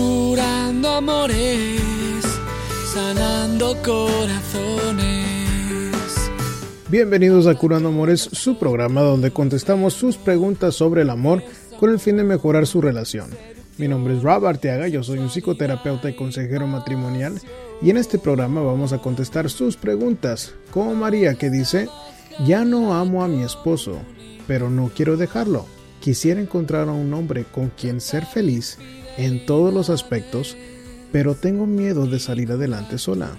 curando amores, sanando corazones. Bienvenidos a Curando Amores, su programa donde contestamos sus preguntas sobre el amor con el fin de mejorar su relación. Mi nombre es Rob Arteaga, yo soy un psicoterapeuta y consejero matrimonial y en este programa vamos a contestar sus preguntas, como María que dice, ya no amo a mi esposo, pero no quiero dejarlo. Quisiera encontrar a un hombre con quien ser feliz en todos los aspectos, pero tengo miedo de salir adelante sola.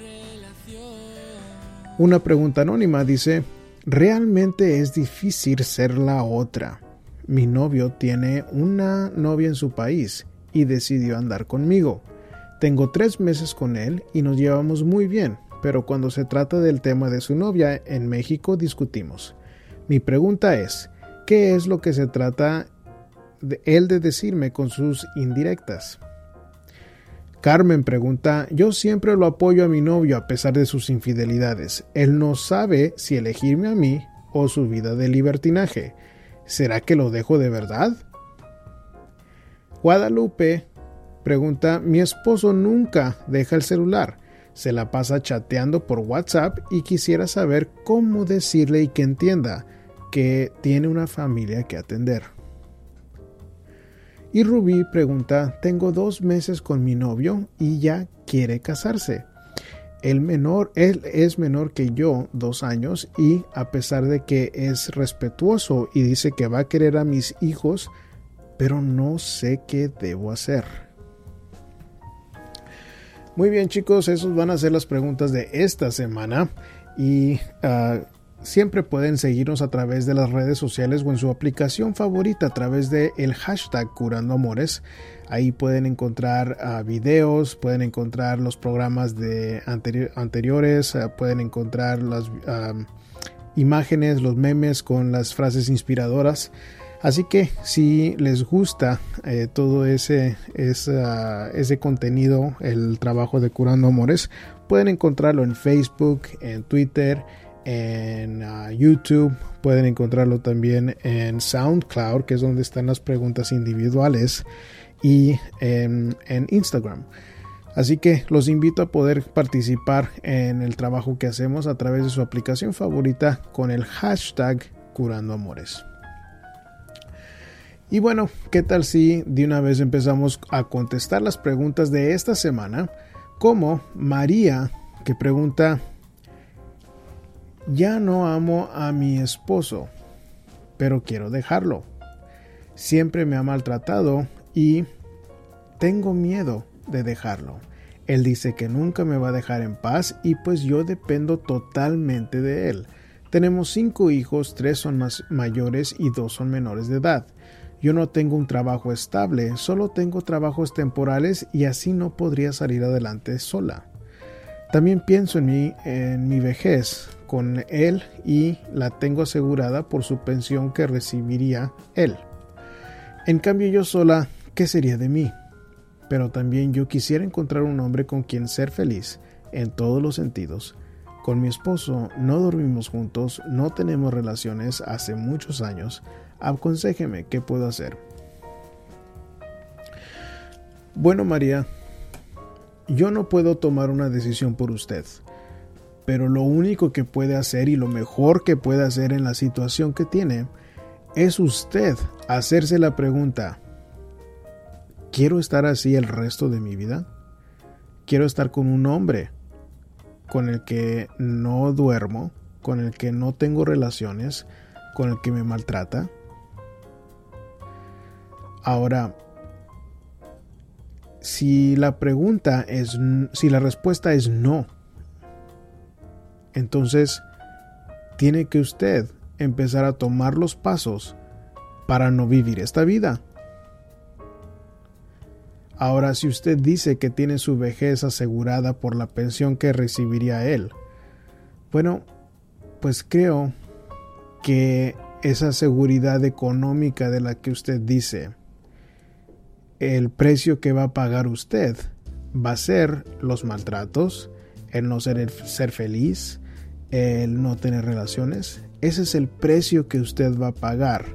Una pregunta anónima dice, realmente es difícil ser la otra. Mi novio tiene una novia en su país y decidió andar conmigo. Tengo tres meses con él y nos llevamos muy bien, pero cuando se trata del tema de su novia en México discutimos. Mi pregunta es, ¿qué es lo que se trata él de decirme con sus indirectas? Carmen pregunta, yo siempre lo apoyo a mi novio a pesar de sus infidelidades. Él no sabe si elegirme a mí o su vida de libertinaje. ¿Será que lo dejo de verdad? Guadalupe pregunta, mi esposo nunca deja el celular, se la pasa chateando por WhatsApp y quisiera saber cómo decirle y que entienda que tiene una familia que atender. Y Rubí pregunta, tengo dos meses con mi novio y ya quiere casarse. El menor, él es menor que yo, dos años, y a pesar de que es respetuoso y dice que va a querer a mis hijos, pero no sé qué debo hacer. Muy bien chicos, esas van a ser las preguntas de esta semana y uh, Siempre pueden seguirnos a través de las redes sociales o en su aplicación favorita a través de el hashtag Curando Amores. Ahí pueden encontrar uh, videos, pueden encontrar los programas de anteriores, uh, pueden encontrar las imágenes, los memes con las frases inspiradoras. Así que si les gusta eh, todo ese, ese contenido, el trabajo de Curando Amores, pueden encontrarlo en Facebook, en Twitter, en uh, YouTube, pueden encontrarlo también en SoundCloud, que es donde están las preguntas individuales, y en, en, Instagram. Así que los invito a poder participar en el trabajo que hacemos a través de su aplicación favorita con el hashtag Curando Amores. Y bueno, ¿qué tal si de una vez empezamos a contestar las preguntas de esta semana? Como María, que pregunta, ya no amo a mi esposo, pero quiero dejarlo. Siempre me ha maltratado y tengo miedo de dejarlo. Él dice que nunca me va a dejar en paz y pues yo dependo totalmente de él. Tenemos cinco hijos, tres son más mayores y dos son menores de edad. Yo no tengo un trabajo estable, solo tengo trabajos temporales y así no podría salir adelante sola. También pienso en mi, en mi vejez, con él y la tengo asegurada por su pensión que recibiría él. En cambio yo sola, ¿qué sería de mí? Pero también yo quisiera encontrar un hombre con quien ser feliz en todos los sentidos. Con mi esposo no dormimos juntos, no tenemos relaciones hace muchos años. Aconséjeme qué puedo hacer. Bueno, María, yo no puedo tomar una decisión por usted pero lo único que puede hacer y lo mejor que puede hacer en la situación que tiene es usted hacerse la pregunta, ¿quiero estar así el resto de mi vida? ¿Quiero estar con un hombre con el que no duermo, con el que no tengo relaciones, con el que me maltrata? Ahora, si la pregunta es, si la respuesta es no, entonces tiene que usted empezar a tomar los pasos para no vivir esta vida. Ahora, si usted dice que tiene su vejez asegurada por la pensión que recibiría él, bueno, pues creo que esa seguridad económica de la que usted dice, el precio que va a pagar usted va a ser los maltratos, el no ser, el ser feliz, el no tener relaciones. Ese es el precio que usted va a pagar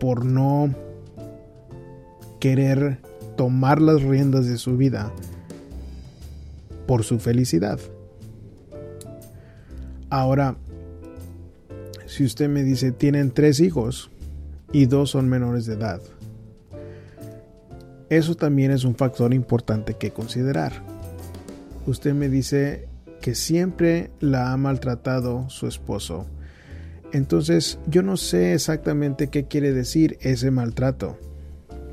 por no querer tomar las riendas de su vida por su felicidad. Ahora, si usted me dice tienen tres hijos y dos son menores de edad, eso también es un factor importante que considerar. Usted me dice que siempre la ha maltratado su esposo. Entonces yo no sé exactamente qué quiere decir ese maltrato.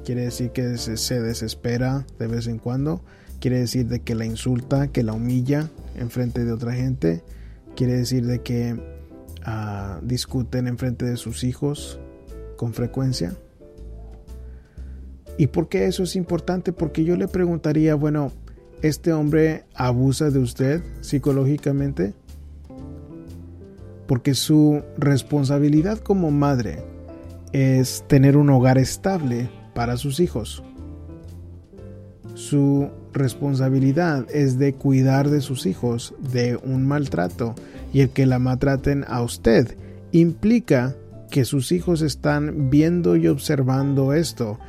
Quiere decir que se desespera de vez en cuando. Quiere decir de que la insulta, que la humilla en frente de otra gente. Quiere decir de que uh, discuten en frente de sus hijos con frecuencia. ¿Y por qué eso es importante? Porque yo le preguntaría, bueno, ¿este hombre abusa de usted psicológicamente? Porque su responsabilidad como madre es tener un hogar estable para sus hijos. Su responsabilidad es de cuidar de sus hijos de un maltrato y el que la maltraten a usted implica que sus hijos están viendo y observando esto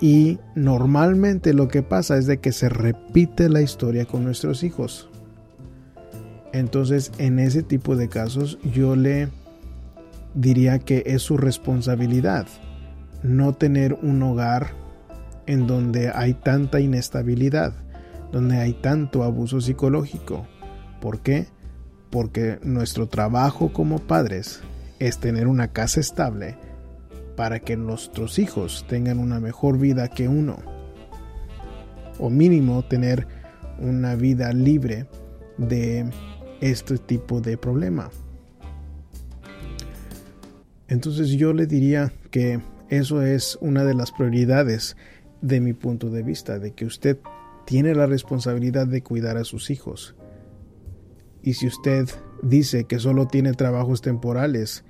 y normalmente lo que pasa es de que se repite la historia con nuestros hijos. Entonces en ese tipo de casos yo le diría que es su responsabilidad no tener un hogar en donde hay tanta inestabilidad, donde hay tanto abuso psicológico. ¿Por qué? Porque nuestro trabajo como padres es tener una casa estable para que nuestros hijos tengan una mejor vida que uno. O mínimo tener una vida libre de este tipo de problema. Entonces yo le diría que eso es una de las prioridades de mi punto de vista, de que usted tiene la responsabilidad de cuidar a sus hijos. Y si usted dice que solo tiene trabajos temporales,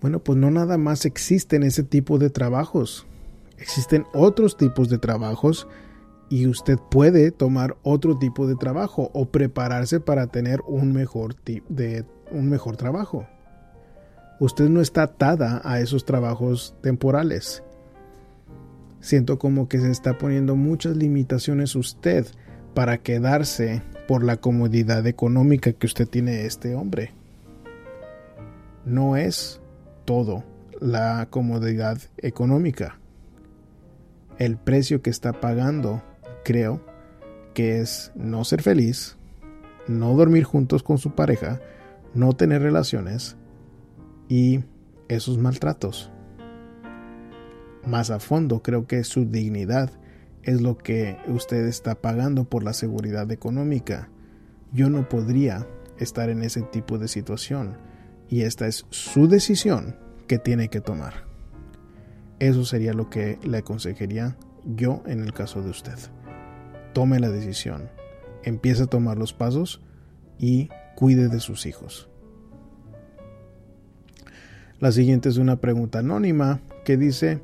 bueno, pues no nada más existen ese tipo de trabajos. Existen otros tipos de trabajos y usted puede tomar otro tipo de trabajo o prepararse para tener un mejor, de, un mejor trabajo usted no está atada a esos trabajos temporales. Siento como que se está poniendo muchas limitaciones usted para quedarse por la comodidad económica que usted tiene este hombre. No es todo la comodidad económica. El precio que está pagando, creo, que es no ser feliz, no dormir juntos con su pareja, no tener relaciones, y esos maltratos. Más a fondo creo que su dignidad es lo que usted está pagando por la seguridad económica. Yo no podría estar en ese tipo de situación y esta es su decisión que tiene que tomar. Eso sería lo que le aconsejaría yo en el caso de usted. Tome la decisión, empiece a tomar los pasos y cuide de sus hijos. La siguiente es una pregunta anónima que dice,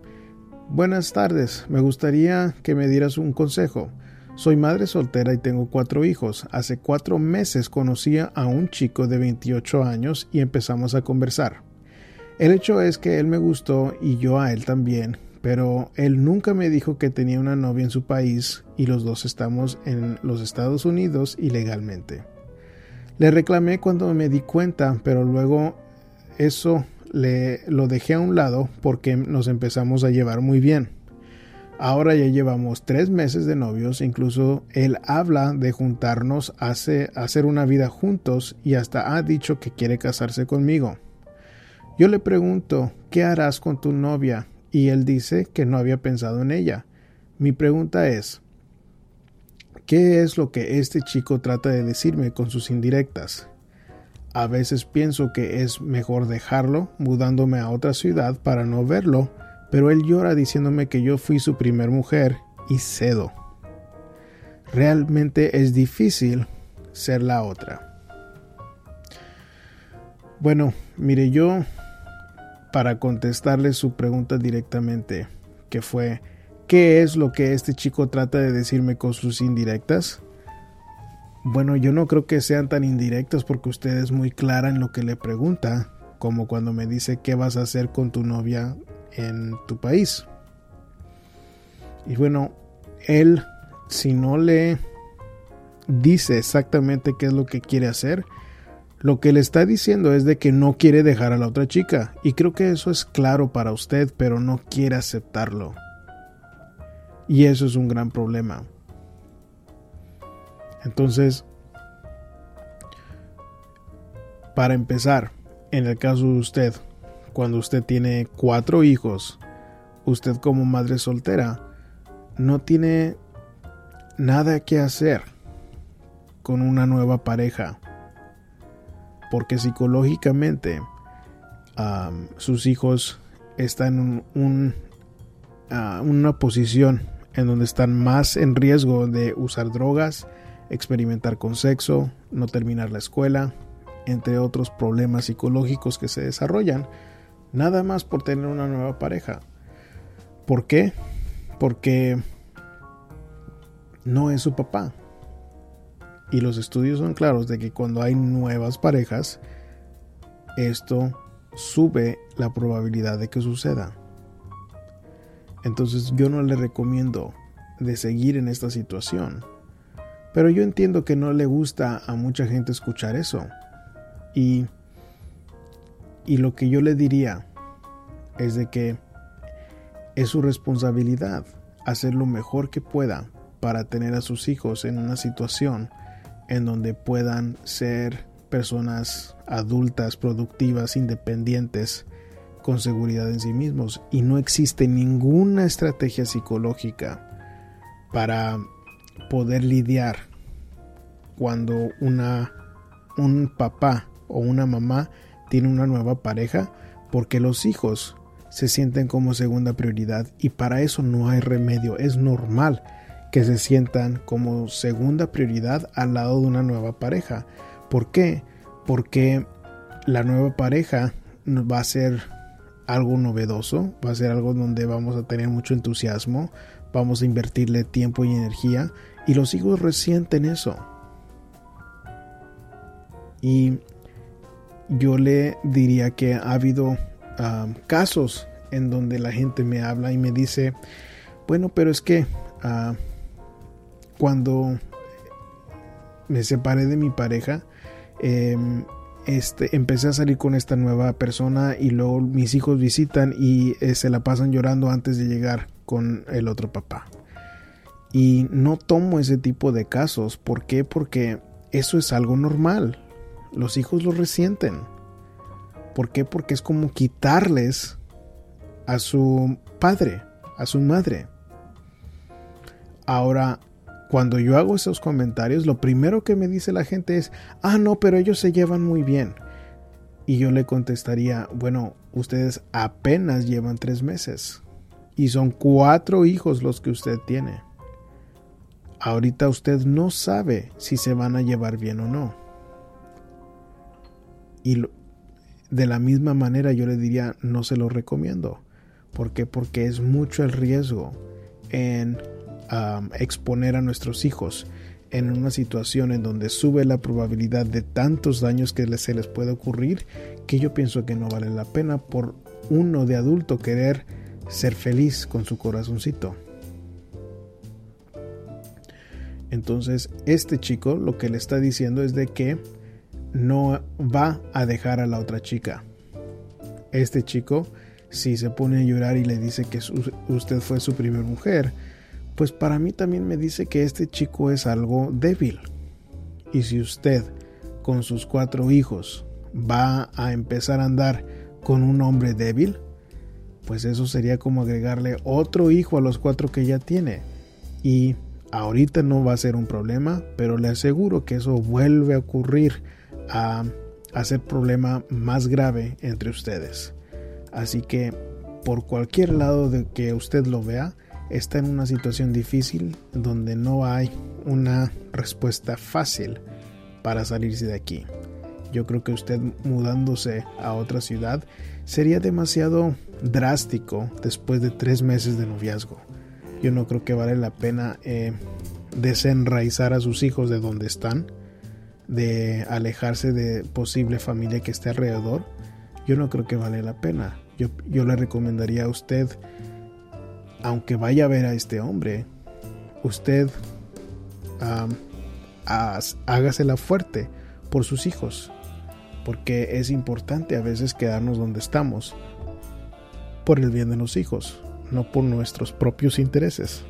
Buenas tardes, me gustaría que me dieras un consejo. Soy madre soltera y tengo cuatro hijos. Hace cuatro meses conocí a un chico de 28 años y empezamos a conversar. El hecho es que él me gustó y yo a él también, pero él nunca me dijo que tenía una novia en su país y los dos estamos en los Estados Unidos ilegalmente. Le reclamé cuando me di cuenta, pero luego eso le, lo dejé a un lado porque nos empezamos a llevar muy bien. Ahora ya llevamos tres meses de novios, incluso él habla de juntarnos, hace, hacer una vida juntos y hasta ha dicho que quiere casarse conmigo. Yo le pregunto, ¿qué harás con tu novia? Y él dice que no había pensado en ella. Mi pregunta es, ¿qué es lo que este chico trata de decirme con sus indirectas? A veces pienso que es mejor dejarlo mudándome a otra ciudad para no verlo, pero él llora diciéndome que yo fui su primer mujer y cedo. Realmente es difícil ser la otra. Bueno, mire yo, para contestarle su pregunta directamente, que fue, ¿qué es lo que este chico trata de decirme con sus indirectas? Bueno, yo no creo que sean tan indirectos porque usted es muy clara en lo que le pregunta, como cuando me dice qué vas a hacer con tu novia en tu país. Y bueno, él, si no le dice exactamente qué es lo que quiere hacer, lo que le está diciendo es de que no quiere dejar a la otra chica. Y creo que eso es claro para usted, pero no quiere aceptarlo. Y eso es un gran problema. Entonces, para empezar, en el caso de usted, cuando usted tiene cuatro hijos, usted como madre soltera, no tiene nada que hacer con una nueva pareja. Porque psicológicamente sus hijos están en una posición en donde están más en riesgo de usar drogas, experimentar con sexo, no terminar la escuela, entre otros problemas psicológicos que se desarrollan, nada más por tener una nueva pareja. ¿Por qué? Porque no es su papá. Y los estudios son claros de que cuando hay nuevas parejas, esto sube la probabilidad de que suceda. Entonces yo no le recomiendo de seguir en esta situación. Pero yo entiendo que no le gusta a mucha gente escuchar eso. Y, y lo que yo le diría es de que es su responsabilidad hacer lo mejor que pueda para tener a sus hijos en una situación en donde puedan ser personas adultas, productivas, independientes, con seguridad en sí mismos. Y no existe ninguna estrategia psicológica para poder lidiar cuando una, un papá o una mamá tiene una nueva pareja porque los hijos se sienten como segunda prioridad y para eso no hay remedio, es normal que se sientan como segunda prioridad al lado de una nueva pareja. ¿Por qué? Porque la nueva pareja va a ser algo novedoso, va a ser algo donde vamos a tener mucho entusiasmo, vamos a invertirle tiempo y energía y los hijos resienten eso. Y yo le diría que ha habido um, casos en donde la gente me habla y me dice, bueno, pero es que uh, cuando me separé de mi pareja, em, este, empecé a salir con esta nueva persona y luego mis hijos visitan y eh, se la pasan llorando antes de llegar con el otro papá. Y no tomo ese tipo de casos. ¿Por qué? Porque eso es algo normal los hijos lo resienten. ¿Por qué? Porque es como quitarles a su padre, a su madre. Ahora, cuando yo hago esos comentarios, lo primero que me dice la gente es, ah, no, pero ellos se llevan muy bien. Y yo le contestaría, bueno, ustedes apenas llevan tres meses. Y son cuatro hijos los que usted tiene. Ahorita usted no sabe si se van a llevar bien o no. Y de la misma manera yo le diría, no se lo recomiendo. ¿Por qué? Porque es mucho el riesgo en exponer a nuestros hijos en una situación en donde sube la probabilidad de tantos daños que se les puede ocurrir que yo pienso que no vale la pena por uno de adulto querer ser feliz con su corazoncito. Entonces, este chico lo que le está diciendo es de que no va a dejar a la otra chica. Este chico, si se pone a llorar y le dice que usted fue su primera mujer, pues para mí también me dice que este chico es algo débil. Y si usted, con sus cuatro hijos, va a empezar a andar con un hombre débil, pues eso sería como agregarle otro hijo a los cuatro que ya tiene. Y ahorita no va a ser un problema, pero le aseguro que eso vuelve a ocurrir a hacer problema más grave entre ustedes. Así que por cualquier lado de que usted lo vea, está en una situación difícil donde no hay una respuesta fácil para salirse de aquí. Yo creo que usted mudándose a otra ciudad sería demasiado drástico después de tres meses de noviazgo. Yo no creo que vale la pena eh, desenraizar a sus hijos de donde están de alejarse de posible familia que esté alrededor, yo no creo que vale la pena. Yo, yo le recomendaría a usted, aunque vaya a ver a este hombre, usted hágasela fuerte por sus hijos, porque es importante a veces quedarnos donde estamos por el bien de los hijos, no por nuestros propios intereses.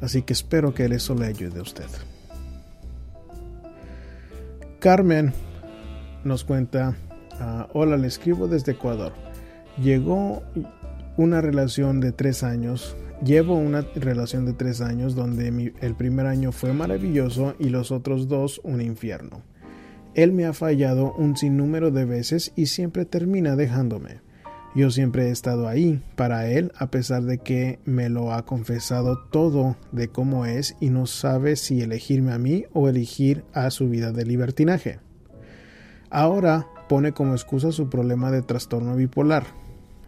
Así que espero que eso le ayude a usted. Carmen nos cuenta, ah, hola, le escribo desde Ecuador. Llegó una relación de tres años. Llevo una relación de tres años donde el primer año fue maravilloso y los otros dos un infierno. Él me ha fallado un sinnúmero de veces y siempre termina dejándome. Yo siempre he estado ahí para él a pesar de que me lo ha confesado todo de cómo es y no sabe si elegirme a mí o elegir a su vida de libertinaje. Ahora pone como excusa su problema de trastorno bipolar.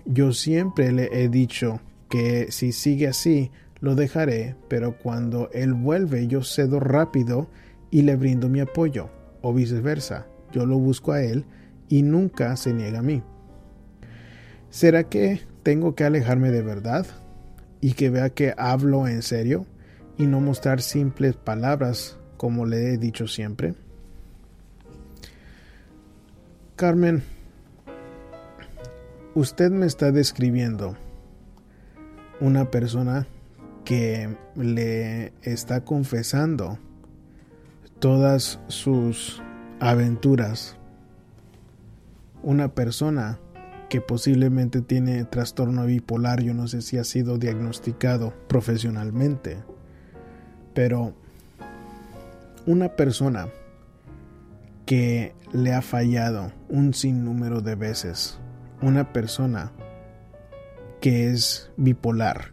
Yo siempre le he dicho que si sigue así lo dejaré, pero cuando él vuelve yo cedo rápido y le brindo mi apoyo, o viceversa, yo lo busco a él y nunca se niega a mí. ¿Será que tengo que alejarme de verdad y que vea que hablo en serio y no mostrar simples palabras como le he dicho siempre? Carmen, usted me está describiendo una persona que le está confesando todas sus aventuras. Una persona que posiblemente tiene trastorno bipolar, yo no sé si ha sido diagnosticado profesionalmente, pero una persona que le ha fallado un sinnúmero de veces, una persona que es bipolar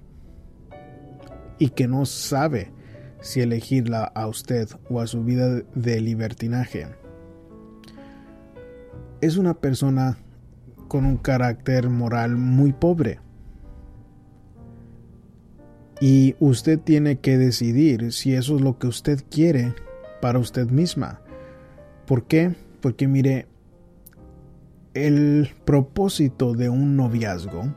y que no sabe si elegirla a usted o a su vida de libertinaje, es una persona con un carácter moral muy pobre. Y usted tiene que decidir si eso es lo que usted quiere para usted misma. ¿Por qué? Porque mire, el propósito de un noviazgo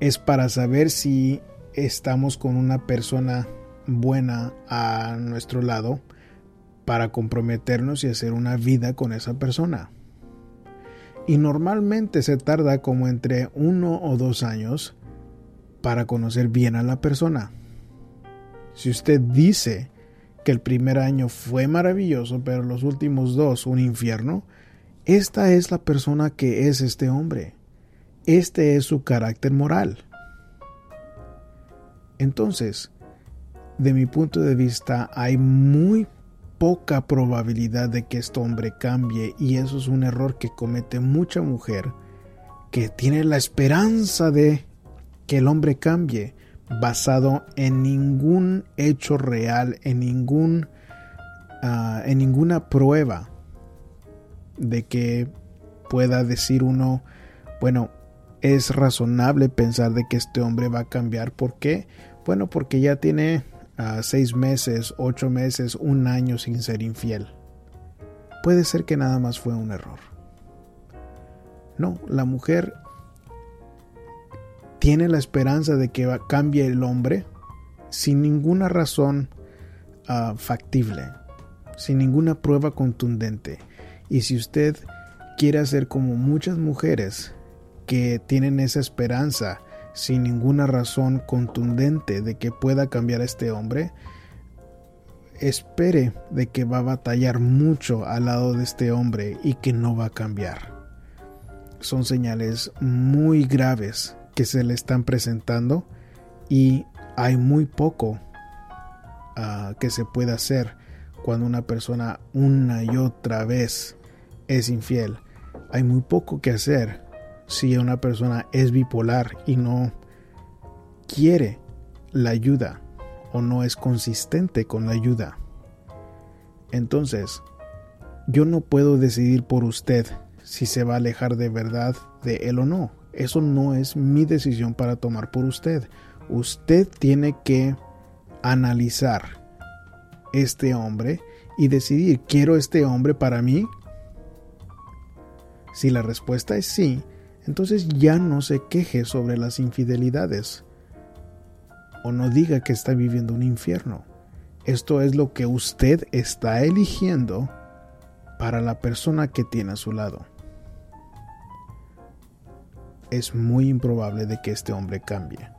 es para saber si estamos con una persona buena a nuestro lado para comprometernos y hacer una vida con esa persona y normalmente se tarda como entre uno o dos años para conocer bien a la persona. Si usted dice que el primer año fue maravilloso, pero los últimos dos un infierno, esta es la persona que es este hombre. Este es su carácter moral. Entonces, de mi punto de vista, hay muy poca probabilidad de que este hombre cambie y eso es un error que comete mucha mujer que tiene la esperanza de que el hombre cambie basado en ningún hecho real, en ningún ah, en ninguna prueba de que pueda decir uno, bueno, es razonable pensar de que este hombre va a cambiar. ¿Por qué? Bueno, porque ya tiene seis meses, ocho meses, un año sin ser infiel. Puede ser que nada más fue un error. No, la mujer tiene la esperanza de que cambie el hombre sin ninguna razón ah, factible, sin ninguna prueba contundente. Y si usted quiere hacer como muchas mujeres que tienen esa esperanza sin ninguna razón contundente de que pueda cambiar este hombre, espere de que va a batallar mucho al lado de este hombre y que no va a cambiar. Son señales muy graves que se le están presentando y hay muy poco ah, que se puede hacer cuando una persona una y otra vez es infiel. Hay muy poco que hacer si una persona es bipolar y no quiere la ayuda o no es consistente con la ayuda. Entonces, yo no puedo decidir por usted si se va a alejar de verdad de él o no. Eso no es mi decisión para tomar por usted. Usted tiene que analizar este hombre y decidir, ¿quiero este hombre para mí? Si la respuesta es sí, entonces ya no se queje sobre las infidelidades. o no diga que está viviendo un infierno. Esto es lo que usted está eligiendo para la persona que tiene a su lado. Es muy improbable de que este hombre cambie.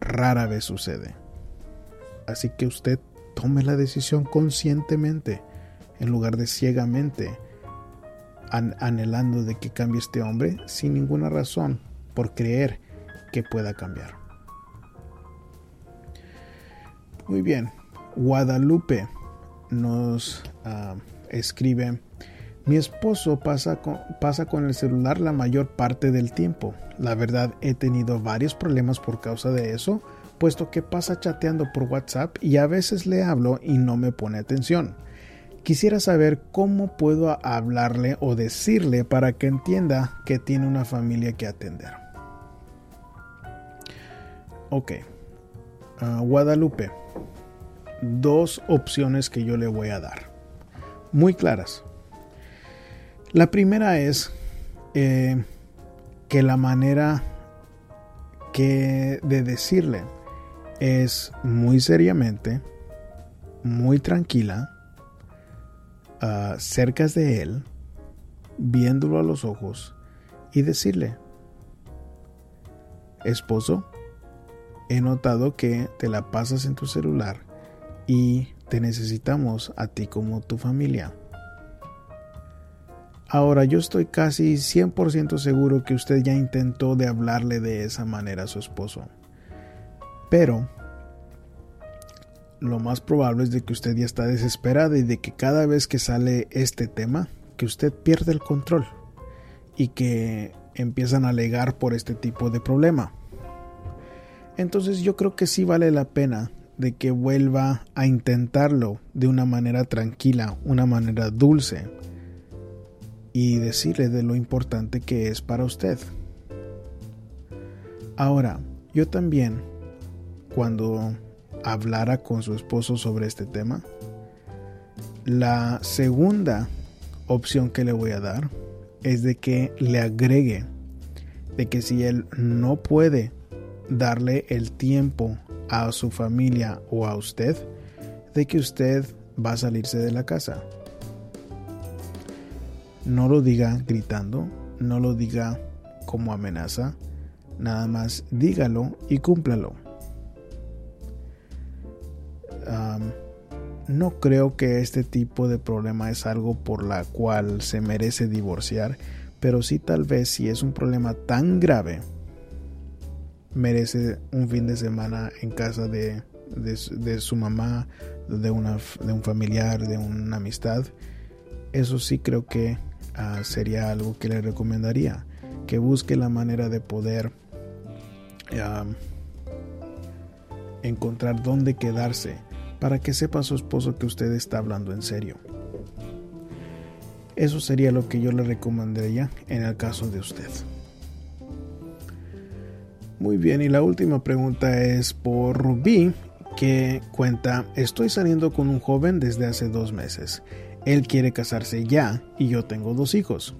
Rara vez sucede. Así que usted tome la decisión conscientemente en lugar de ciegamente anhelando de que cambie este hombre sin ninguna razón por creer que pueda cambiar. Muy bien, Guadalupe nos ah, escribe, mi esposo pasa con, pasa con el celular la mayor parte del tiempo. La verdad he tenido varios problemas por causa de eso, puesto que pasa chateando por WhatsApp y a veces le hablo y no me pone atención. Quisiera saber cómo puedo hablarle o decirle para que entienda que tiene una familia que atender. Ok. Ah, Guadalupe. Dos opciones que yo le voy a dar. Muy claras. La primera es eh, que la manera que de decirle es muy seriamente, muy tranquila, uh, cerca de él, viéndolo a los ojos y decirle, esposo, he notado que te la pasas en tu celular y te necesitamos a ti como tu familia. Ahora yo estoy casi 100% seguro que usted ya intentó de hablarle de esa manera a su esposo. Pero lo más probable es de que usted ya está desesperada y de que cada vez que sale este tema, que usted pierde el control y que empiezan a alegar por este tipo de problema. Entonces yo creo que sí vale la pena de que vuelva a intentarlo de una manera tranquila, una manera dulce y decirle de lo importante que es para usted. Ahora, yo también, cuando hablara con su esposo sobre este tema. La segunda opción que le voy a dar es de que le agregue de que si él no puede darle el tiempo a su familia o a usted, de que usted va a salirse de la casa. No lo diga gritando, no lo diga como amenaza, nada más dígalo y cúmplalo no creo que este tipo de problema es algo por la cual se merece divorciar, pero sí tal vez si es un problema tan grave, merece un fin de semana en casa de, de, su mamá, de, una, de un familiar, de una amistad. Eso sí creo que ah, sería algo que le recomendaría, que busque la manera de poder encontrar dónde quedarse para que sepa su esposo que usted está hablando en serio. Eso sería lo que yo le recomendaría en el caso de usted. Muy bien, y la última pregunta es por Rubí, que cuenta, estoy saliendo con un joven desde hace dos meses. Él quiere casarse ya y yo tengo dos hijos.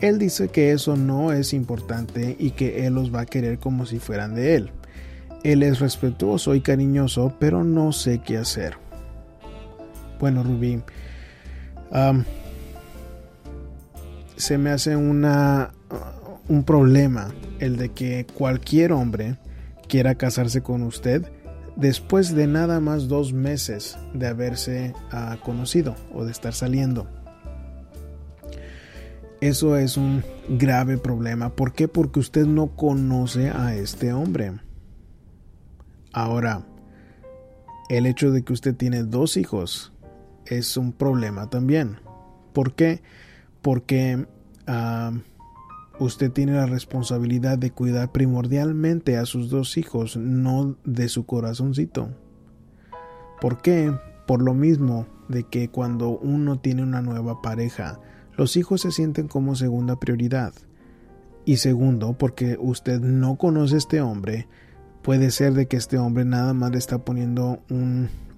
Él dice que eso no es importante y que él los va a querer como si fueran de él. Él es respetuoso y cariñoso, pero no sé qué hacer. Bueno, Rubí, se me hace una, un problema el de que cualquier hombre quiera casarse con usted después de nada más dos meses de haberse ah, conocido o de estar saliendo. Eso es un grave problema. ¿Por qué? Porque usted no conoce a este hombre. Ahora, el hecho de que usted tiene dos hijos es un problema también. ¿Por qué? Porque ah, usted tiene la responsabilidad de cuidar primordialmente a sus dos hijos, no de su corazoncito. ¿Por qué? Por lo mismo de que cuando uno tiene una nueva pareja, los hijos se sienten como segunda prioridad. Y segundo, porque usted no conoce a este hombre, puede ser de que este hombre nada más le está poniendo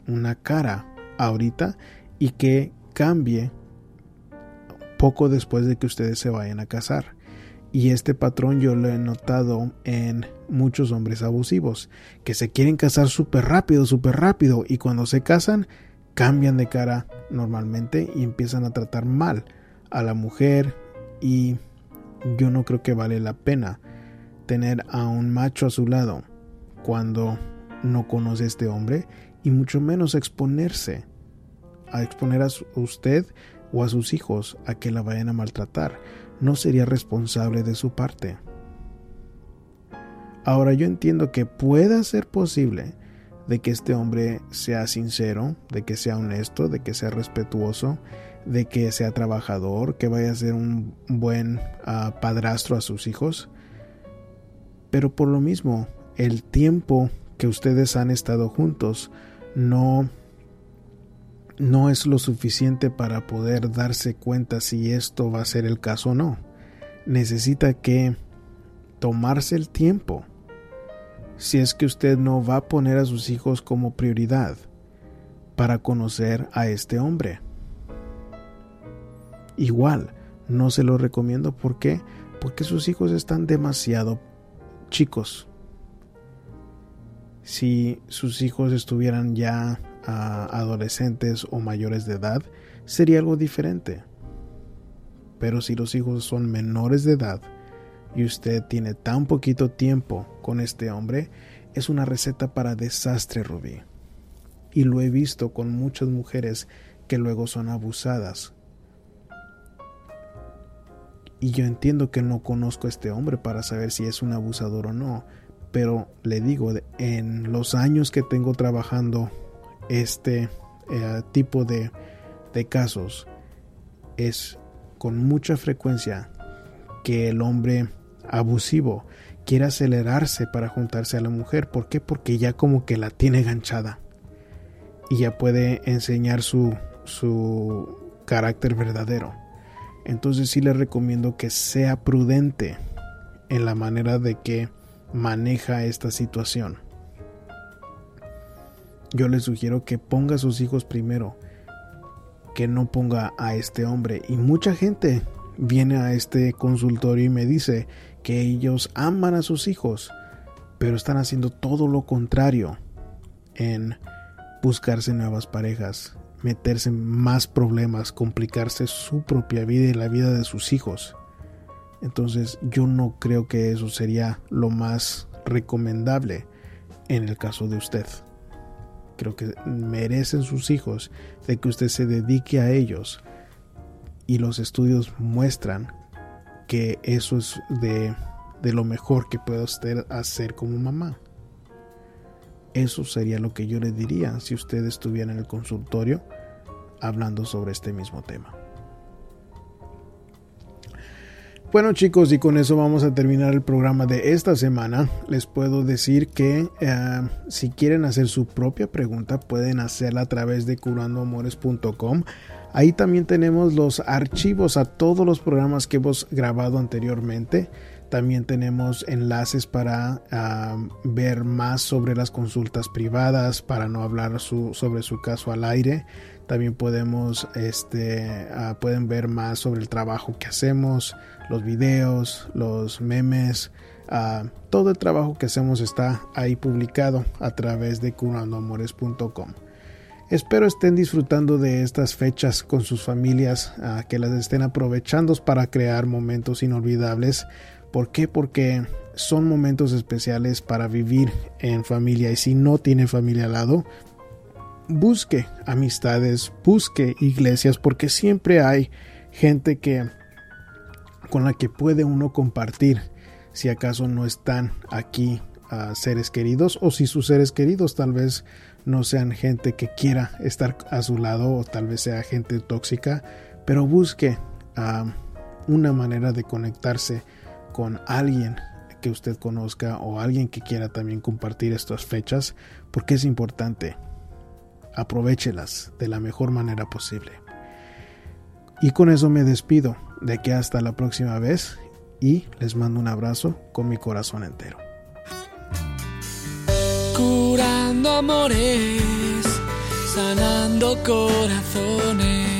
una cara ahorita y que cambie poco después de que ustedes se vayan a casar. Y este patrón yo lo he notado en muchos hombres abusivos, que se quieren casar súper rápido, súper rápido, y cuando se casan cambian de cara normalmente y empiezan a tratar mal a la mujer y yo no creo que vale la pena tener a un macho a su lado cuando no conoce a este hombre y mucho menos exponerse a exponer a usted o a sus hijos a que la vayan a maltratar. No sería responsable de su parte. Ahora yo entiendo que pueda ser posible de que este hombre sea sincero, de que sea honesto, de que sea respetuoso, de que sea trabajador, que vaya a ser un buen ah, padrastro a sus hijos. Pero por lo mismo, el tiempo que ustedes han estado juntos no no es lo suficiente para poder darse cuenta si esto va a ser el caso o no. Necesita que tomarse el tiempo si es que usted no va a poner a sus hijos como prioridad para conocer a este hombre. Igual, no se lo recomiendo. ¿Por qué? Porque sus hijos están demasiado chicos. Si sus hijos estuvieran ya adolescentes o mayores de edad, sería algo diferente. Pero si los hijos son menores de edad y usted tiene tan poquito tiempo con este hombre, es una receta para desastre, Rubí. Y lo he visto con muchas mujeres que luego son abusadas. Y yo entiendo que no conozco a este hombre para saber si es un abusador o no, pero le digo, en los años que tengo trabajando este eh, tipo de, de casos es con mucha frecuencia que el hombre abusivo quiere acelerarse para juntarse a la mujer. ¿Por qué? Porque ya como que la tiene ganchada y ya puede enseñar su, su carácter verdadero. Entonces sí le recomiendo que sea prudente en la manera de que maneja esta situación yo le sugiero que ponga a sus hijos primero, que no ponga a este hombre. Y mucha gente viene a este consultorio y me dice que ellos aman a sus hijos, pero están haciendo todo lo contrario en buscarse nuevas parejas, meterse en más problemas, complicarse su propia vida y la vida de sus hijos. Entonces yo no creo que eso sería lo más recomendable en el caso de usted creo que merecen sus hijos de que usted se dedique a ellos. Y los estudios muestran que eso es de, de lo mejor que puede usted hacer como mamá. Eso sería lo que yo le diría si usted estuviera en el consultorio hablando sobre este mismo tema. Bueno chicos, y con eso vamos a terminar el programa de esta semana. Les puedo decir que eh, si quieren hacer su propia pregunta pueden hacerla a través de curandoamores.com. Ahí también tenemos los archivos a todos los programas que hemos grabado anteriormente. También tenemos enlaces para ver más sobre las consultas privadas, para no hablar sobre su caso al aire. También podemos, este, ah, pueden ver más sobre el trabajo que hacemos, los videos, los memes, ah, todo el trabajo que hacemos está ahí publicado a través de curandoamores.com. Espero estén disfrutando de estas fechas con sus familias, ah, que las estén aprovechando para crear momentos inolvidables. ¿Por qué? Porque son momentos especiales para vivir en familia y si no tiene familia al lado, busque amistades, busque iglesias, porque siempre hay gente que con la que puede uno compartir si acaso no están aquí seres queridos o si sus seres queridos tal vez no sean gente que quiera estar a su lado o tal vez sea gente tóxica, pero busque una manera de conectarse con alguien que usted conozca o alguien que quiera también compartir estas fechas porque es importante aprovechelas de la mejor manera posible. Y con eso me despido de aquí hasta la próxima vez y les mando un abrazo con mi corazón entero. Curando amores, sanando corazones